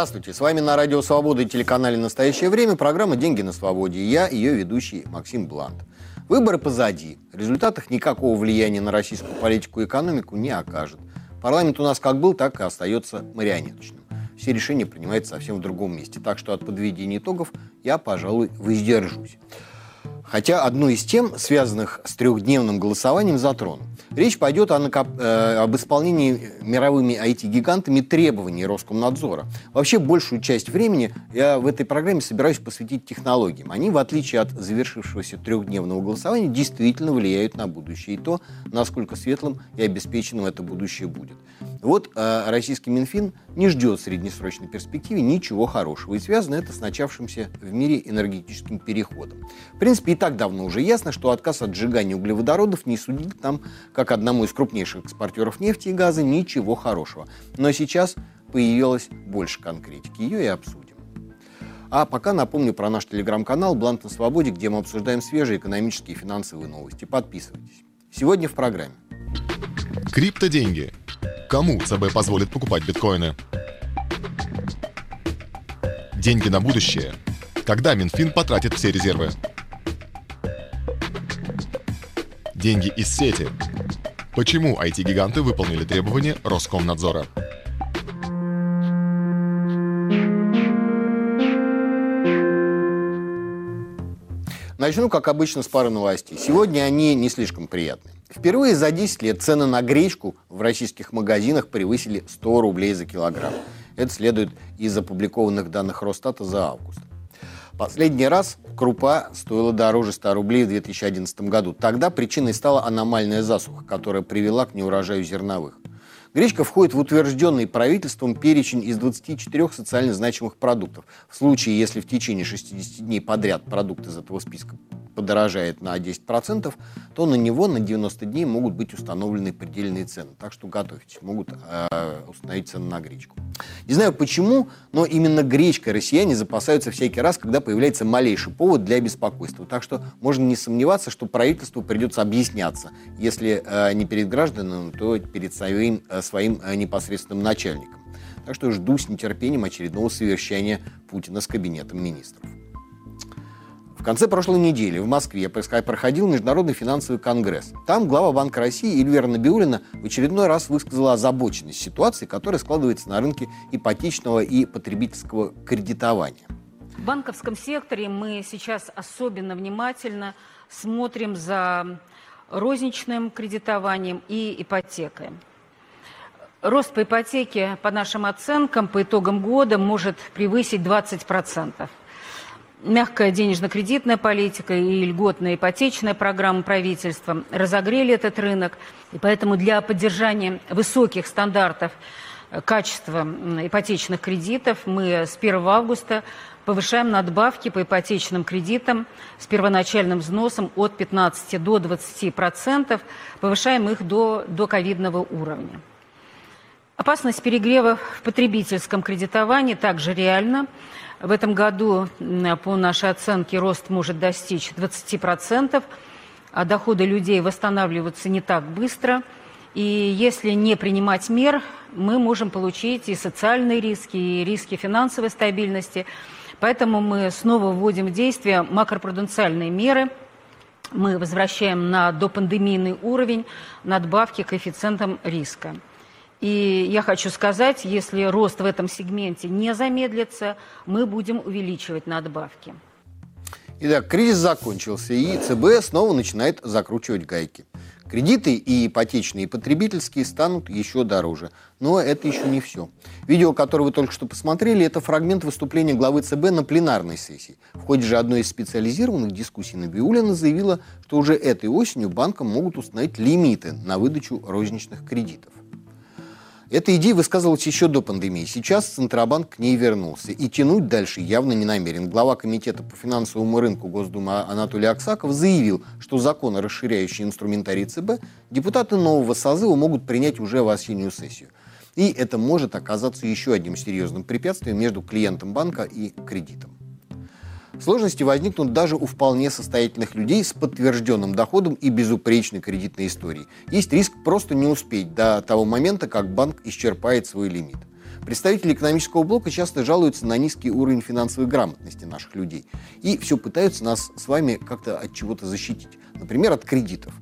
Здравствуйте, с вами на Радио Свобода и телеканале «Настоящее время» программа «Деньги на свободе» и я, ее ведущий Максим Блант. Выборы позади. Результат их никакого влияния на российскую политику и экономику не окажет. Парламент у нас как был, так и остается марионеточным. Все решения принимаются совсем в другом месте. Так что от подведения итогов я, пожалуй, воздержусь. Хотя одну из тем, связанных с трехдневным голосованием, затрону. Речь пойдет о накоп... э, об исполнении мировыми IT-гигантами требований Роскомнадзора. Вообще большую часть времени я в этой программе собираюсь посвятить технологиям. Они, в отличие от завершившегося трехдневного голосования, действительно влияют на будущее и то, насколько светлым и обеспеченным это будущее будет. Вот э, российский Минфин не ждет в среднесрочной перспективе ничего хорошего. И связано это с начавшимся в мире энергетическим переходом. В принципе, так давно уже ясно, что отказ от сжигания углеводородов не судит нам, как одному из крупнейших экспортеров нефти и газа, ничего хорошего. Но сейчас появилось больше конкретики. Ее и обсудим. А пока напомню про наш телеграм-канал «Блант на свободе», где мы обсуждаем свежие экономические и финансовые новости. Подписывайтесь. Сегодня в программе. Криптоденьги. Кому ЦБ позволит покупать биткоины? Деньги на будущее. Когда Минфин потратит все резервы? Деньги из сети. Почему IT-гиганты выполнили требования Роскомнадзора? Начну, как обычно, с пары новостей. Сегодня они не слишком приятные. Впервые за 10 лет цены на гречку в российских магазинах превысили 100 рублей за килограмм. Это следует из опубликованных данных Росстата за август. Последний раз крупа стоила дороже 100 рублей в 2011 году. Тогда причиной стала аномальная засуха, которая привела к неурожаю зерновых. Гречка входит в утвержденный правительством перечень из 24 социально значимых продуктов. В случае, если в течение 60 дней подряд продукт из этого списка подорожает на 10%, то на него на 90 дней могут быть установлены предельные цены. Так что готовьтесь, могут э, установить цены на гречку. Не знаю почему, но именно гречкой россияне запасаются всякий раз, когда появляется малейший повод для беспокойства. Так что можно не сомневаться, что правительству придется объясняться, если э, не перед гражданами, то перед своим, э, своим э, непосредственным начальником. Так что жду с нетерпением очередного совещания Путина с кабинетом министров. В конце прошлой недели в Москве проходил Международный финансовый конгресс. Там глава Банка России Эльвира Набиулина в очередной раз высказала озабоченность ситуации, которая складывается на рынке ипотечного и потребительского кредитования. В банковском секторе мы сейчас особенно внимательно смотрим за розничным кредитованием и ипотекой. Рост по ипотеке, по нашим оценкам, по итогам года может превысить 20% мягкая денежно-кредитная политика и льготная ипотечная программа правительства разогрели этот рынок. И поэтому для поддержания высоких стандартов э, качества ипотечных кредитов мы с 1 августа повышаем надбавки по ипотечным кредитам с первоначальным взносом от 15 до 20 процентов, повышаем их до, до ковидного уровня. Опасность перегрева в потребительском кредитовании также реальна. В этом году, по нашей оценке, рост может достичь 20%, а доходы людей восстанавливаются не так быстро. И если не принимать мер, мы можем получить и социальные риски, и риски финансовой стабильности. Поэтому мы снова вводим в действие макропруденциальные меры. Мы возвращаем на допандемийный уровень надбавки коэффициентам риска. И я хочу сказать, если рост в этом сегменте не замедлится, мы будем увеличивать надбавки. Итак, кризис закончился, и ЦБ снова начинает закручивать гайки. Кредиты и ипотечные, и потребительские станут еще дороже. Но это еще не все. Видео, которое вы только что посмотрели, это фрагмент выступления главы ЦБ на пленарной сессии. В ходе же одной из специализированных дискуссий Набиулина заявила, что уже этой осенью банкам могут установить лимиты на выдачу розничных кредитов. Эта идея высказывалась еще до пандемии. Сейчас Центробанк к ней вернулся. И тянуть дальше явно не намерен. Глава Комитета по финансовому рынку Госдумы Анатолий Аксаков заявил, что закон, расширяющий инструментарий ЦБ, депутаты нового созыва могут принять уже в осеннюю сессию. И это может оказаться еще одним серьезным препятствием между клиентом банка и кредитом. Сложности возникнут даже у вполне состоятельных людей с подтвержденным доходом и безупречной кредитной историей. Есть риск просто не успеть до того момента, как банк исчерпает свой лимит. Представители экономического блока часто жалуются на низкий уровень финансовой грамотности наших людей. И все пытаются нас с вами как-то от чего-то защитить. Например, от кредитов.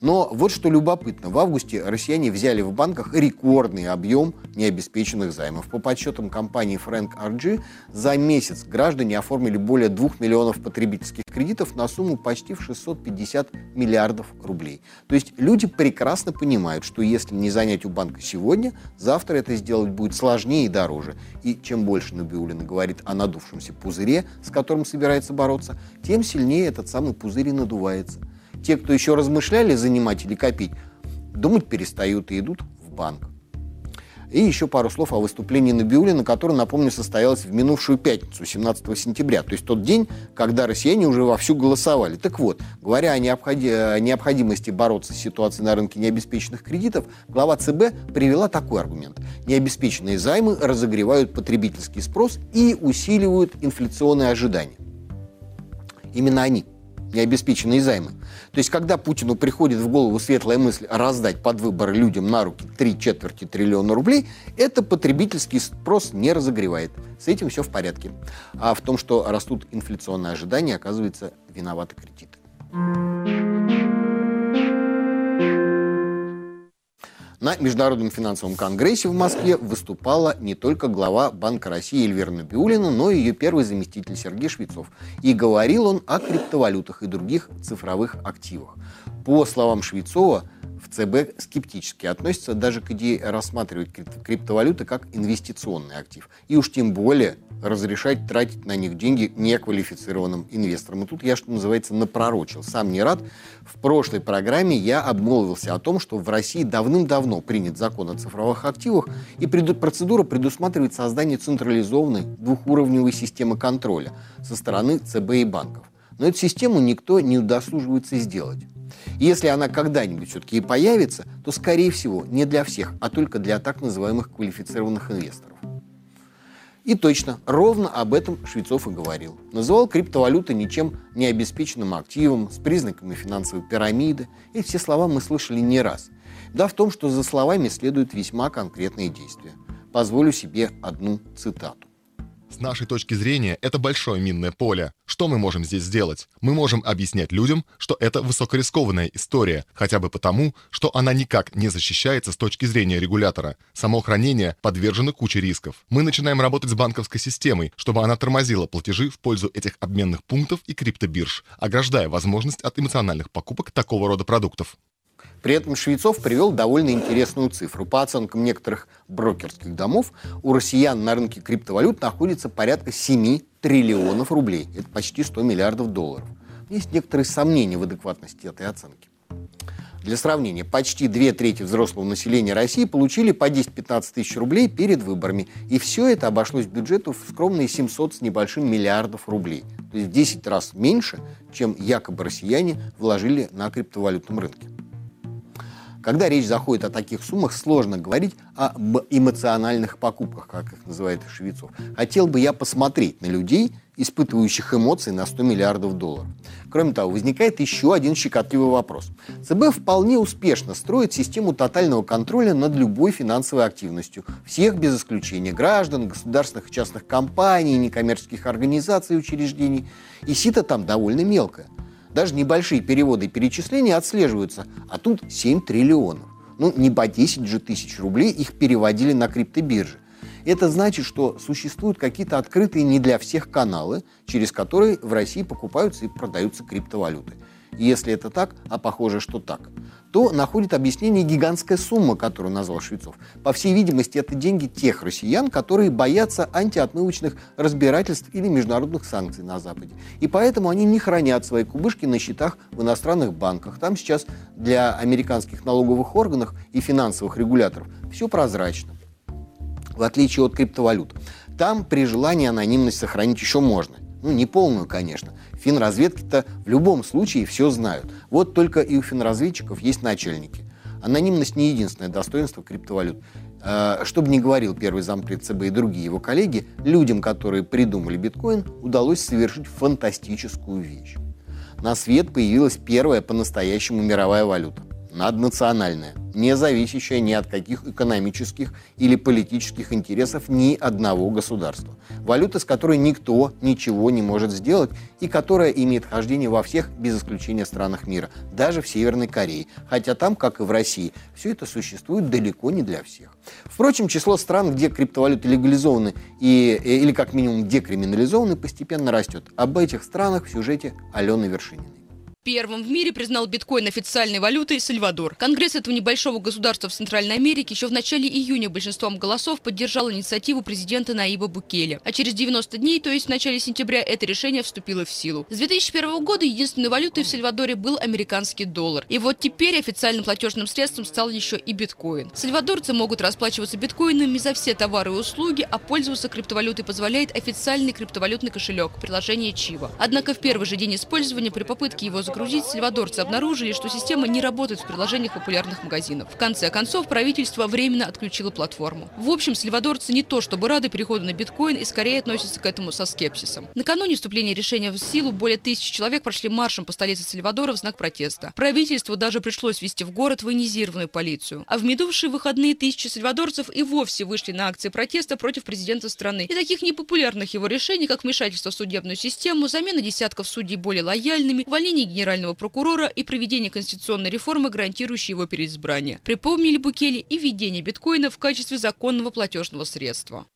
Но вот что любопытно. В августе россияне взяли в банках рекордный объем необеспеченных займов. По подсчетам компании Frank RG, за месяц граждане оформили более 2 миллионов потребительских кредитов на сумму почти в 650 миллиардов рублей. То есть люди прекрасно понимают, что если не занять у банка сегодня, завтра это сделать будет сложнее и дороже. И чем больше Набиулина говорит о надувшемся пузыре, с которым собирается бороться, тем сильнее этот самый пузырь и надувается те, кто еще размышляли занимать или копить, думать перестают и идут в банк. И еще пару слов о выступлении Набиулина, которое, напомню, состоялось в минувшую пятницу, 17 сентября, то есть тот день, когда россияне уже вовсю голосовали. Так вот, говоря о, необходимости бороться с ситуацией на рынке необеспеченных кредитов, глава ЦБ привела такой аргумент. Необеспеченные займы разогревают потребительский спрос и усиливают инфляционные ожидания. Именно они – необеспеченные займы. То есть, когда Путину приходит в голову светлая мысль раздать под выбор людям на руки три четверти триллиона рублей, это потребительский спрос не разогревает. С этим все в порядке. А в том, что растут инфляционные ожидания, оказывается, виноваты кредиты. На Международном финансовом конгрессе в Москве выступала не только глава Банка России Эльвира Набиулина, но и ее первый заместитель Сергей Швецов. И говорил он о криптовалютах и других цифровых активах. По словам Швецова, ЦБ скептически относятся даже к идее рассматривать криптовалюты как инвестиционный актив. И уж тем более разрешать тратить на них деньги неквалифицированным инвесторам. И тут я, что называется, напророчил. Сам не рад. В прошлой программе я обмолвился о том, что в России давным-давно принят закон о цифровых активах, и процедура предусматривает создание централизованной двухуровневой системы контроля со стороны ЦБ и банков. Но эту систему никто не удосуживается сделать. И если она когда-нибудь все-таки и появится, то, скорее всего, не для всех, а только для так называемых квалифицированных инвесторов. И точно, ровно об этом Швецов и говорил. Называл криптовалюты ничем не обеспеченным активом, с признаками финансовой пирамиды. И все слова мы слышали не раз. Да в том, что за словами следуют весьма конкретные действия. Позволю себе одну цитату. С нашей точки зрения, это большое минное поле. Что мы можем здесь сделать? Мы можем объяснять людям, что это высокорискованная история, хотя бы потому, что она никак не защищается с точки зрения регулятора. Само хранение подвержено куче рисков. Мы начинаем работать с банковской системой, чтобы она тормозила платежи в пользу этих обменных пунктов и криптобирж, ограждая возможность от эмоциональных покупок такого рода продуктов. При этом Швецов привел довольно интересную цифру. По оценкам некоторых брокерских домов, у россиян на рынке криптовалют находится порядка 7 триллионов рублей. Это почти 100 миллиардов долларов. Есть некоторые сомнения в адекватности этой оценки. Для сравнения, почти две трети взрослого населения России получили по 10-15 тысяч рублей перед выборами. И все это обошлось бюджету в скромные 700 с небольшим миллиардов рублей. То есть в 10 раз меньше, чем якобы россияне вложили на криптовалютном рынке. Когда речь заходит о таких суммах, сложно говорить об эмоциональных покупках, как их называет Швецов. Хотел бы я посмотреть на людей, испытывающих эмоции на 100 миллиардов долларов. Кроме того, возникает еще один щекотливый вопрос. ЦБ вполне успешно строит систему тотального контроля над любой финансовой активностью. Всех без исключения граждан, государственных и частных компаний, некоммерческих организаций и учреждений. И сито там довольно мелкое. Даже небольшие переводы и перечисления отслеживаются, а тут 7 триллионов. Ну, не по 10 же тысяч рублей их переводили на криптобиржи. Это значит, что существуют какие-то открытые не для всех каналы, через которые в России покупаются и продаются криптовалюты. Если это так, а похоже, что так, то находит объяснение гигантская сумма, которую назвал Швецов. По всей видимости, это деньги тех россиян, которые боятся антиотмывочных разбирательств или международных санкций на Западе. И поэтому они не хранят свои кубышки на счетах в иностранных банках. Там сейчас для американских налоговых органов и финансовых регуляторов все прозрачно, в отличие от криптовалют. Там при желании анонимность сохранить еще можно. Ну, не полную, конечно. Финразведки-то в любом случае все знают. Вот только и у финразведчиков есть начальники. Анонимность не единственное достоинство криптовалют. А, что бы ни говорил первый зампред ЦБ и другие его коллеги, людям, которые придумали биткоин, удалось совершить фантастическую вещь. На свет появилась первая по-настоящему мировая валюта. Наднациональная. Не зависящая ни от каких экономических или политических интересов ни одного государства. Валюта, с которой никто ничего не может сделать и которая имеет хождение во всех, без исключения странах мира, даже в Северной Корее. Хотя там, как и в России, все это существует далеко не для всех. Впрочем, число стран, где криптовалюты легализованы и, э, или как минимум декриминализованы, постепенно растет. Об этих странах в сюжете Алены Вершининой. Первым в мире признал биткоин официальной валютой Сальвадор. Конгресс этого небольшого государства в Центральной Америке еще в начале июня большинством голосов поддержал инициативу президента Наиба Букеля. А через 90 дней, то есть в начале сентября, это решение вступило в силу. С 2001 года единственной валютой в Сальвадоре был американский доллар. И вот теперь официальным платежным средством стал еще и биткоин. Сальвадорцы могут расплачиваться биткоинами за все товары и услуги, а пользоваться криптовалютой позволяет официальный криптовалютный кошелек, приложение Чива. Однако в первый же день использования при попытке его загрузить, сальвадорцы обнаружили, что система не работает в приложениях популярных магазинов. В конце концов, правительство временно отключило платформу. В общем, сальвадорцы не то чтобы рады переходу на биткоин и скорее относятся к этому со скепсисом. Накануне вступления решения в силу более тысячи человек прошли маршем по столице Сальвадора в знак протеста. Правительству даже пришлось ввести в город военизированную полицию. А в минувшие выходные тысячи сальвадорцев и вовсе вышли на акции протеста против президента страны и таких непопулярных его решений, как вмешательство в судебную систему, замена десятков судей более лояльными, увольнение генерального генерального прокурора и проведение конституционной реформы, гарантирующей его переизбрание. Припомнили Букели и введение биткоина в качестве законного платежного средства.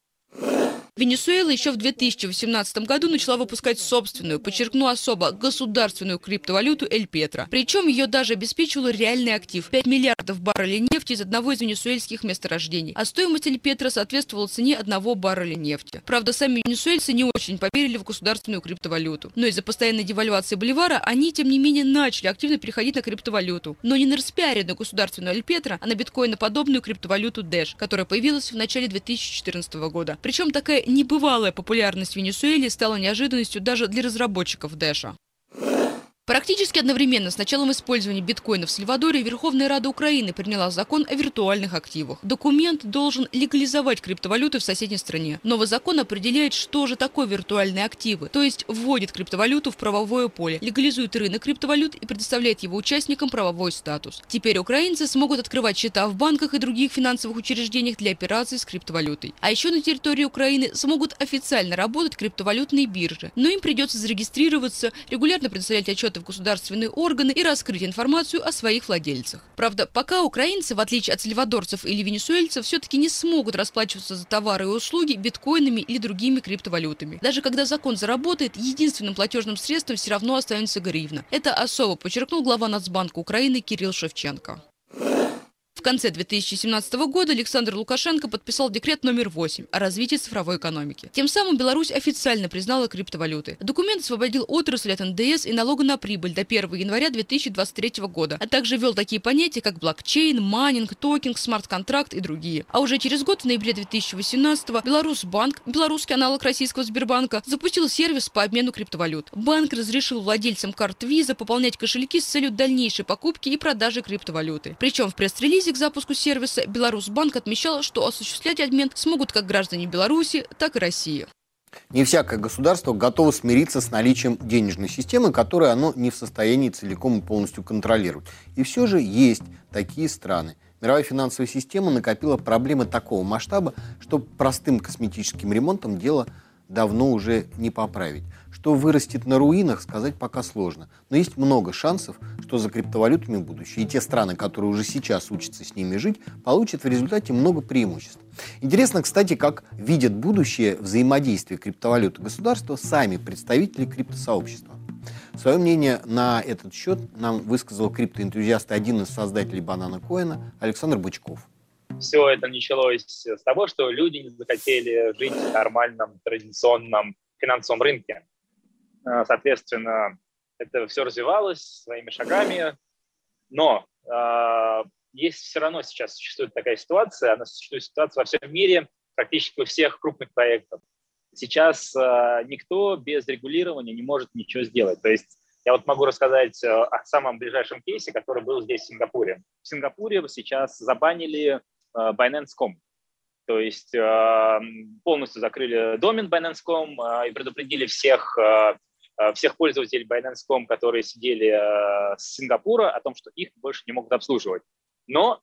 Венесуэла еще в 2018 году начала выпускать собственную, подчеркну особо, государственную криптовалюту Эль Петро. Причем ее даже обеспечивал реальный актив – 5 миллиардов баррелей нефти из одного из венесуэльских месторождений. А стоимость Эль Петро соответствовала цене одного барреля нефти. Правда, сами венесуэльцы не очень поверили в государственную криптовалюту. Но из-за постоянной девальвации боливара они, тем не менее, начали активно переходить на криптовалюту. Но не на распиаренную государственную Эль Петро, а на биткоиноподобную криптовалюту Dash, которая появилась в начале 2014 года. Причем такая небывалая популярность в Венесуэле стала неожиданностью даже для разработчиков Дэша. Практически одновременно с началом использования биткоина в Сальвадоре Верховная Рада Украины приняла закон о виртуальных активах. Документ должен легализовать криптовалюты в соседней стране. Новый закон определяет, что же такое виртуальные активы, то есть вводит криптовалюту в правовое поле, легализует рынок криптовалют и предоставляет его участникам правовой статус. Теперь украинцы смогут открывать счета в банках и других финансовых учреждениях для операций с криптовалютой. А еще на территории Украины смогут официально работать криптовалютные биржи, но им придется зарегистрироваться, регулярно предоставлять отчеты в государственные органы и раскрыть информацию о своих владельцах. Правда, пока украинцы, в отличие от сальвадорцев или венесуэльцев, все-таки не смогут расплачиваться за товары и услуги биткоинами или другими криптовалютами. Даже когда закон заработает, единственным платежным средством все равно останется гривна. Это особо подчеркнул глава Нацбанка Украины Кирилл Шевченко. В конце 2017 года Александр Лукашенко подписал декрет номер 8 о развитии цифровой экономики. Тем самым Беларусь официально признала криптовалюты. Документ освободил отрасль от НДС и налога на прибыль до 1 января 2023 года, а также ввел такие понятия, как блокчейн, майнинг, токен, смарт-контракт и другие. А уже через год, в ноябре 2018 Беларусьбанк, белорусский аналог российского Сбербанка, запустил сервис по обмену криптовалют. Банк разрешил владельцам карт Visa пополнять кошельки с целью дальнейшей покупки и продажи криптовалюты. Причем в пресс-релизе к запуску сервиса Беларусьбанк отмечал, что осуществлять обмен смогут как граждане Беларуси, так и России. Не всякое государство готово смириться с наличием денежной системы, которую оно не в состоянии целиком и полностью контролировать. И все же есть такие страны. Мировая финансовая система накопила проблемы такого масштаба, что простым косметическим ремонтом дело давно уже не поправить. Что вырастет на руинах, сказать пока сложно. Но есть много шансов, что за криптовалютами будущее. И те страны, которые уже сейчас учатся с ними жить, получат в результате много преимуществ. Интересно, кстати, как видят будущее взаимодействие криптовалют и государства сами представители криптосообщества. Свое мнение на этот счет нам высказал криптоэнтузиаст и один из создателей банана Коина Александр Бычков все это началось с того, что люди не захотели жить в нормальном традиционном финансовом рынке. Э, соответственно, это все развивалось своими шагами, но э, есть все равно сейчас существует такая ситуация, она существует ситуация во всем мире, практически у всех крупных проектов. Сейчас э, никто без регулирования не может ничего сделать. То есть я вот могу рассказать о самом ближайшем кейсе, который был здесь, в Сингапуре. В Сингапуре сейчас забанили Binance.com. То есть э, полностью закрыли домен Binance.com э, и предупредили всех, всех пользователей Binance.com, которые сидели с Сингапура, о том, что их больше не могут обслуживать. Но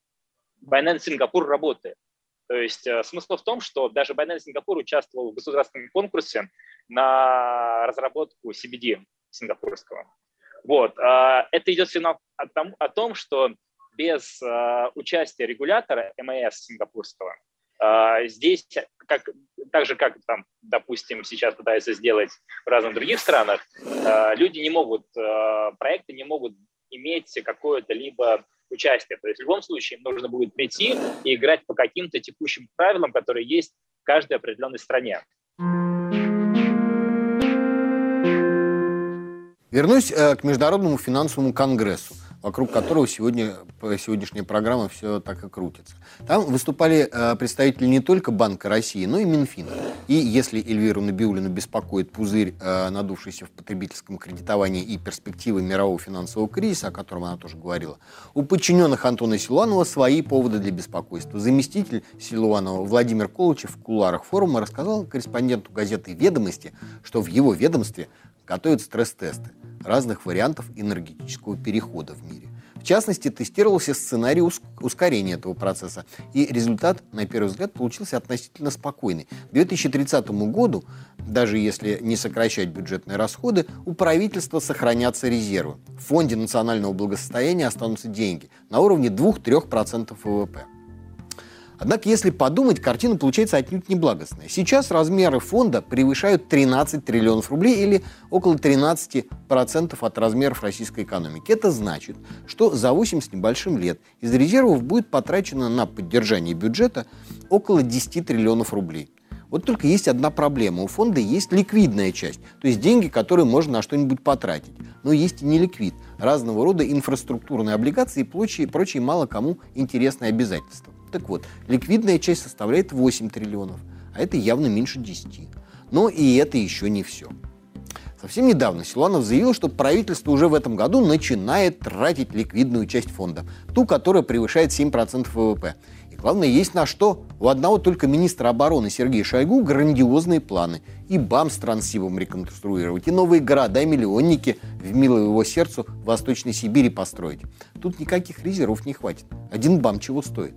Binance Сингапур работает. То есть э, смысл в том, что даже Binance Сингапур участвовал в государственном конкурсе на разработку CBD сингапурского. Вот. Это идет сигнал о том что без а, участия регулятора МАС сингапурского а, здесь, как, так же, как, там, допустим, сейчас пытаются сделать в разных других странах, люди не могут, проекты не могут иметь какое-то либо участие. То есть в любом случае им нужно будет прийти и играть по каким-то текущим правилам, которые есть в каждой определенной стране. Вернусь э, к Международному финансовому конгрессу вокруг которого сегодня, сегодняшняя программа все так и крутится. Там выступали э, представители не только Банка России, но и Минфина. И если Эльвиру Набиулину беспокоит пузырь, э, надувшийся в потребительском кредитовании и перспективы мирового финансового кризиса, о котором она тоже говорила, у подчиненных Антона Силуанова свои поводы для беспокойства. Заместитель Силуанова Владимир Колычев в кулуарах форума рассказал корреспонденту газеты «Ведомости», что в его ведомстве готовят стресс-тесты разных вариантов энергетического перехода в мире. В частности, тестировался сценарий ускорения этого процесса, и результат, на первый взгляд, получился относительно спокойный. К 2030 году, даже если не сокращать бюджетные расходы, у правительства сохранятся резервы. В Фонде национального благосостояния останутся деньги на уровне 2-3% ВВП. Однако, если подумать, картина получается отнюдь неблагостная. Сейчас размеры фонда превышают 13 триллионов рублей или около 13% от размеров российской экономики. Это значит, что за 8 с небольшим лет из резервов будет потрачено на поддержание бюджета около 10 триллионов рублей. Вот только есть одна проблема. У фонда есть ликвидная часть, то есть деньги, которые можно на что-нибудь потратить. Но есть и неликвид, разного рода инфраструктурные облигации и прочие, прочие мало кому интересные обязательства. Так вот, ликвидная часть составляет 8 триллионов, а это явно меньше 10. Но и это еще не все. Совсем недавно Силуанов заявил, что правительство уже в этом году начинает тратить ликвидную часть фонда, ту, которая превышает 7% ВВП. И главное, есть на что. У одного только министра обороны Сергея Шойгу грандиозные планы. И БАМ с Транссибом реконструировать, и новые города, и миллионники в милую его сердцу в Восточной Сибири построить. Тут никаких резервов не хватит. Один БАМ чего стоит.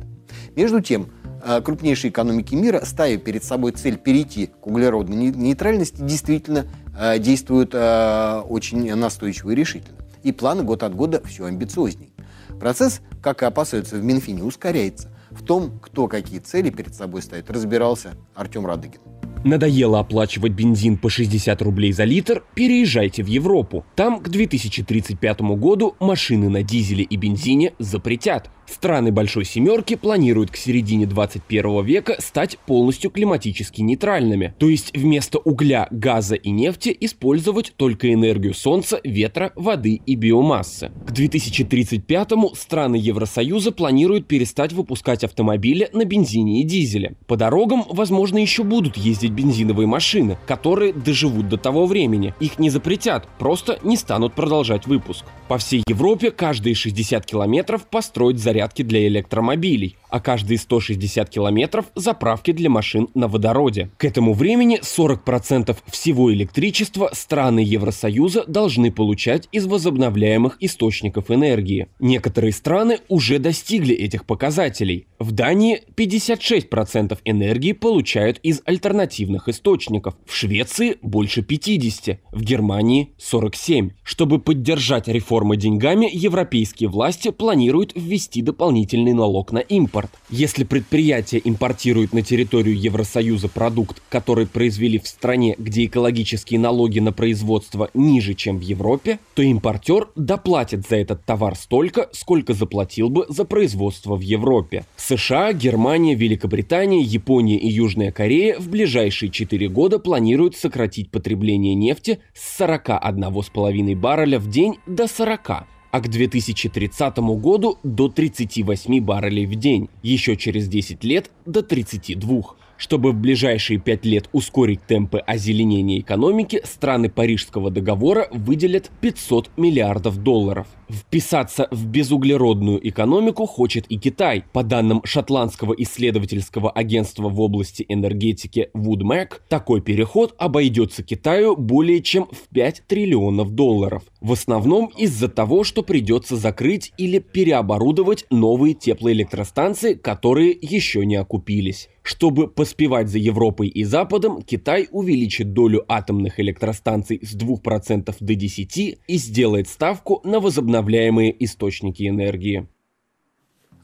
Между тем, э, крупнейшие экономики мира, ставя перед собой цель перейти к углеродной нейтральности, действительно э, действуют э, очень настойчиво и решительно. И планы год от года все амбициознее. Процесс, как и опасаются в Минфине, ускоряется. В том, кто какие цели перед собой ставит, разбирался Артем Радыгин. Надоело оплачивать бензин по 60 рублей за литр? Переезжайте в Европу. Там к 2035 году машины на дизеле и бензине запретят. Страны Большой Семерки планируют к середине 21 века стать полностью климатически нейтральными, то есть вместо угля, газа и нефти использовать только энергию солнца, ветра, воды и биомассы. К 2035-му страны Евросоюза планируют перестать выпускать автомобили на бензине и дизеле. По дорогам, возможно, еще будут ездить бензиновые машины, которые доживут до того времени. Их не запретят, просто не станут продолжать выпуск. По всей Европе каждые 60 километров построить заряд зарядки для электромобилей, а каждые 160 километров заправки для машин на водороде. К этому времени 40% всего электричества страны Евросоюза должны получать из возобновляемых источников энергии. Некоторые страны уже достигли этих показателей. В Дании 56% энергии получают из альтернативных источников, в Швеции больше 50%, в Германии 47%. Чтобы поддержать реформы деньгами, европейские власти планируют ввести дополнительный налог на импорт. Если предприятие импортирует на территорию Евросоюза продукт, который произвели в стране, где экологические налоги на производство ниже, чем в Европе, то импортер доплатит за этот товар столько, сколько заплатил бы за производство в Европе. США, Германия, Великобритания, Япония и Южная Корея в ближайшие 4 года планируют сократить потребление нефти с 41,5 барреля в день до 40 а к 2030 году до 38 баррелей в день, еще через 10 лет до 32. Чтобы в ближайшие пять лет ускорить темпы озеленения экономики, страны Парижского договора выделят 500 миллиардов долларов. Вписаться в безуглеродную экономику хочет и Китай. По данным шотландского исследовательского агентства в области энергетики WoodMac, такой переход обойдется Китаю более чем в 5 триллионов долларов. В основном из-за того, что придется закрыть или переоборудовать новые теплоэлектростанции, которые еще не окупились. Чтобы поспевать за Европой и Западом, Китай увеличит долю атомных электростанций с 2% до 10% и сделает ставку на возобновляемые источники энергии.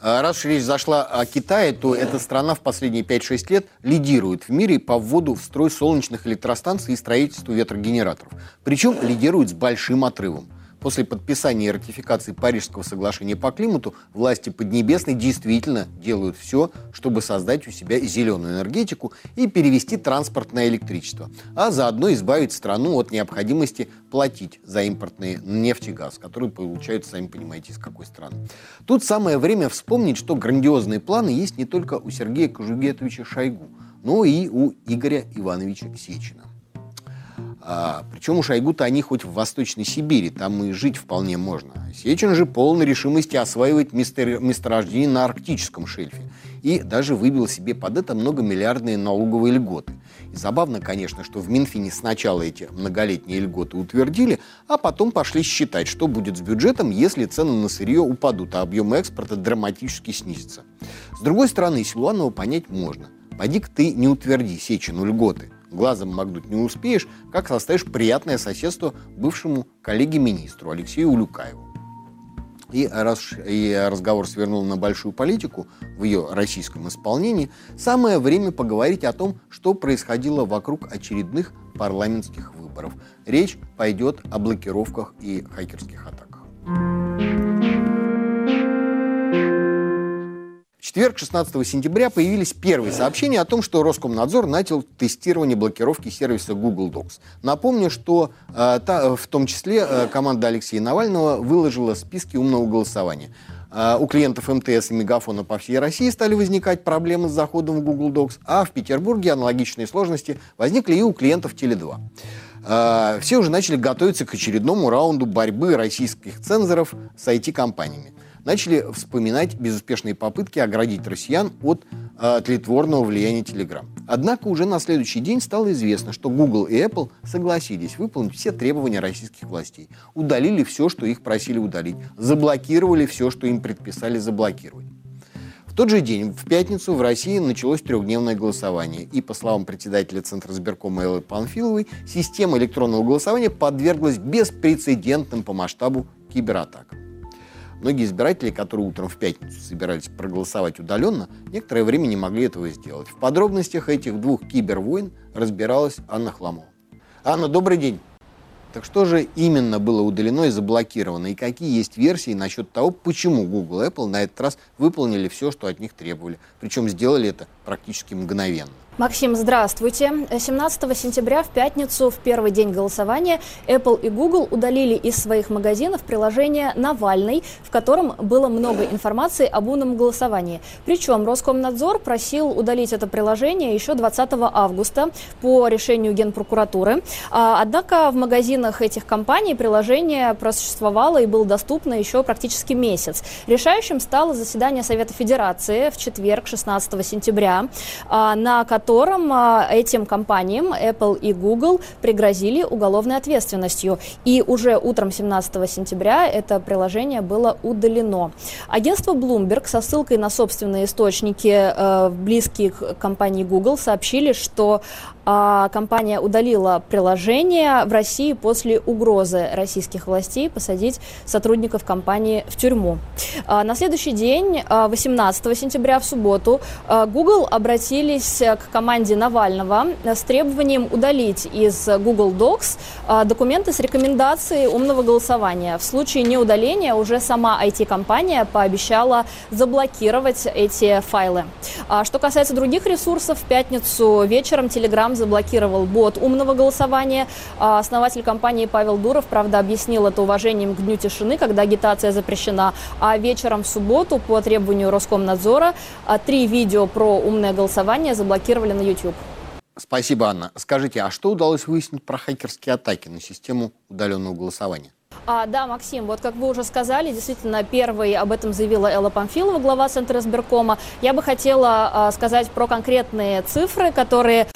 А раз речь зашла о Китае, то эта страна в последние 5-6 лет лидирует в мире по вводу в строй солнечных электростанций и строительству ветрогенераторов. Причем лидирует с большим отрывом. После подписания и ратификации Парижского соглашения по климату власти Поднебесной действительно делают все, чтобы создать у себя зеленую энергетику и перевести транспорт на электричество, а заодно избавить страну от необходимости платить за импортные нефть и газ, которые получают, сами понимаете, из какой страны. Тут самое время вспомнить, что грандиозные планы есть не только у Сергея Кожугетовича Шойгу, но и у Игоря Ивановича Сечина. А, причем у Шойгу-то они хоть в Восточной Сибири, там и жить вполне можно. Сечин же полон решимости осваивать место, месторождение на арктическом шельфе. И даже выбил себе под это многомиллиардные налоговые льготы. И забавно, конечно, что в Минфине сначала эти многолетние льготы утвердили, а потом пошли считать, что будет с бюджетом, если цены на сырье упадут, а объем экспорта драматически снизится. С другой стороны, Силуанова понять можно. Поди-ка ты не утверди Сечину льготы глазом моргнуть не успеешь, как составишь приятное соседство бывшему коллеге-министру Алексею Улюкаеву. И раз и разговор свернул на большую политику в ее российском исполнении, самое время поговорить о том, что происходило вокруг очередных парламентских выборов. Речь пойдет о блокировках и хакерских атаках четверг, 16 сентября, появились первые сообщения о том, что Роскомнадзор начал тестирование блокировки сервиса Google Docs. Напомню, что э, та, в том числе э, команда Алексея Навального выложила списки умного голосования. Э, у клиентов МТС и Мегафона по всей России стали возникать проблемы с заходом в Google Docs, а в Петербурге аналогичные сложности возникли и у клиентов Теле2 э, все уже начали готовиться к очередному раунду борьбы российских цензоров с IT-компаниями начали вспоминать безуспешные попытки оградить россиян от э, тлетворного влияния Telegram. Однако уже на следующий день стало известно, что Google и Apple согласились выполнить все требования российских властей, удалили все, что их просили удалить, заблокировали все, что им предписали заблокировать. В тот же день, в пятницу, в России началось трехдневное голосование. И, по словам председателя Центра сберкома Эллы Панфиловой, система электронного голосования подверглась беспрецедентным по масштабу кибератакам. Многие избиратели, которые утром в пятницу собирались проголосовать удаленно, некоторое время не могли этого сделать. В подробностях этих двух кибервойн разбиралась Анна Хламова. Анна, добрый день. Так что же именно было удалено и заблокировано, и какие есть версии насчет того, почему Google и Apple на этот раз выполнили все, что от них требовали, причем сделали это практически мгновенно? Максим, здравствуйте. 17 сентября в пятницу, в первый день голосования, Apple и Google удалили из своих магазинов приложение «Навальный», в котором было много информации об умном голосовании. Причем Роскомнадзор просил удалить это приложение еще 20 августа по решению Генпрокуратуры. А, однако в магазинах этих компаний приложение просуществовало и было доступно еще практически месяц. Решающим стало заседание Совета Федерации в четверг, 16 сентября, а, на котором котором а, этим компаниям Apple и Google пригрозили уголовной ответственностью. И уже утром 17 сентября это приложение было удалено. Агентство Bloomberg со ссылкой на собственные источники, э, близкие к компании Google, сообщили, что компания удалила приложение в России после угрозы российских властей посадить сотрудников компании в тюрьму. А, на следующий день, 18 а, сентября в субботу, Google обратились к команде Навального с требованием удалить из Google Docs документы с рекомендацией умного голосования. В случае неудаления уже сама IT-компания пообещала заблокировать эти файлы. Что касается других ресурсов, в пятницу вечером Telegram заблокировал бот умного голосования. А основатель компании Павел Дуров, правда, объяснил это уважением к Дню тишины, когда агитация запрещена. А вечером в субботу по требованию Роскомнадзора а, три видео про умное голосование заблокировали на YouTube. Спасибо, Анна. Скажите, а что удалось выяснить про хакерские атаки на систему удаленного голосования? А, да, Максим, вот как вы уже сказали, действительно, первой об этом заявила Элла Памфилова, глава Центра избиркома. Я бы хотела а, сказать про конкретные цифры, которые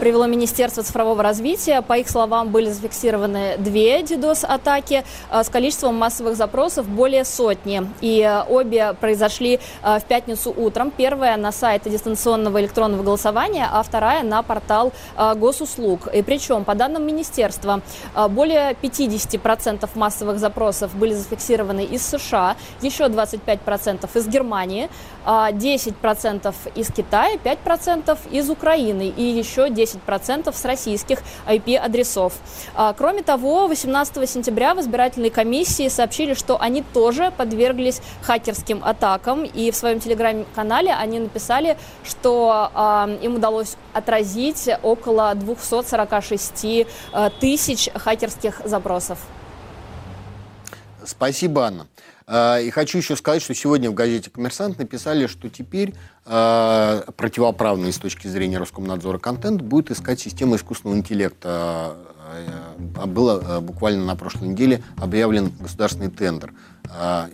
привело Министерство цифрового развития. По их словам, были зафиксированы две DDoS-атаки а, с количеством массовых запросов более сотни. И а, обе произошли а, в пятницу утром. Первая на сайт дистанционного электронного голосования, а вторая на портал а, госуслуг. И причем, по данным Министерства, а, более 50% массовых массовых запросов были зафиксированы из США, еще 25% из Германии, 10% а, из Китая, 5% из Украины и еще 10% с российских IP-адресов. А, кроме того, 18 сентября в избирательной комиссии сообщили, что они тоже подверглись хакерским атакам. И в своем телеграм-канале они написали, что э, им удалось отразить около 246 тысяч хакерских запросов. Спасибо, Анна. А, и хочу еще сказать, что сегодня в газете «Коммерсант» написали, что теперь э, противоправный с точки зрения Роскомнадзора контент будет искать систему искусственного интеллекта. Э, было буквально на прошлой неделе объявлен государственный тендер. На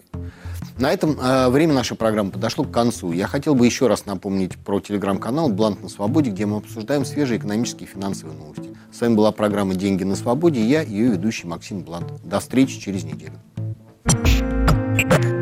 этом время нашей программы подошло к концу. Я хотел бы еще раз напомнить про телеграм-канал «Бланк на свободе», где мы обсуждаем свежие экономические и финансовые новости. С вами была программа «Деньги на свободе» и я, ее ведущий Максим Блант. До встречи через неделю. Thank you.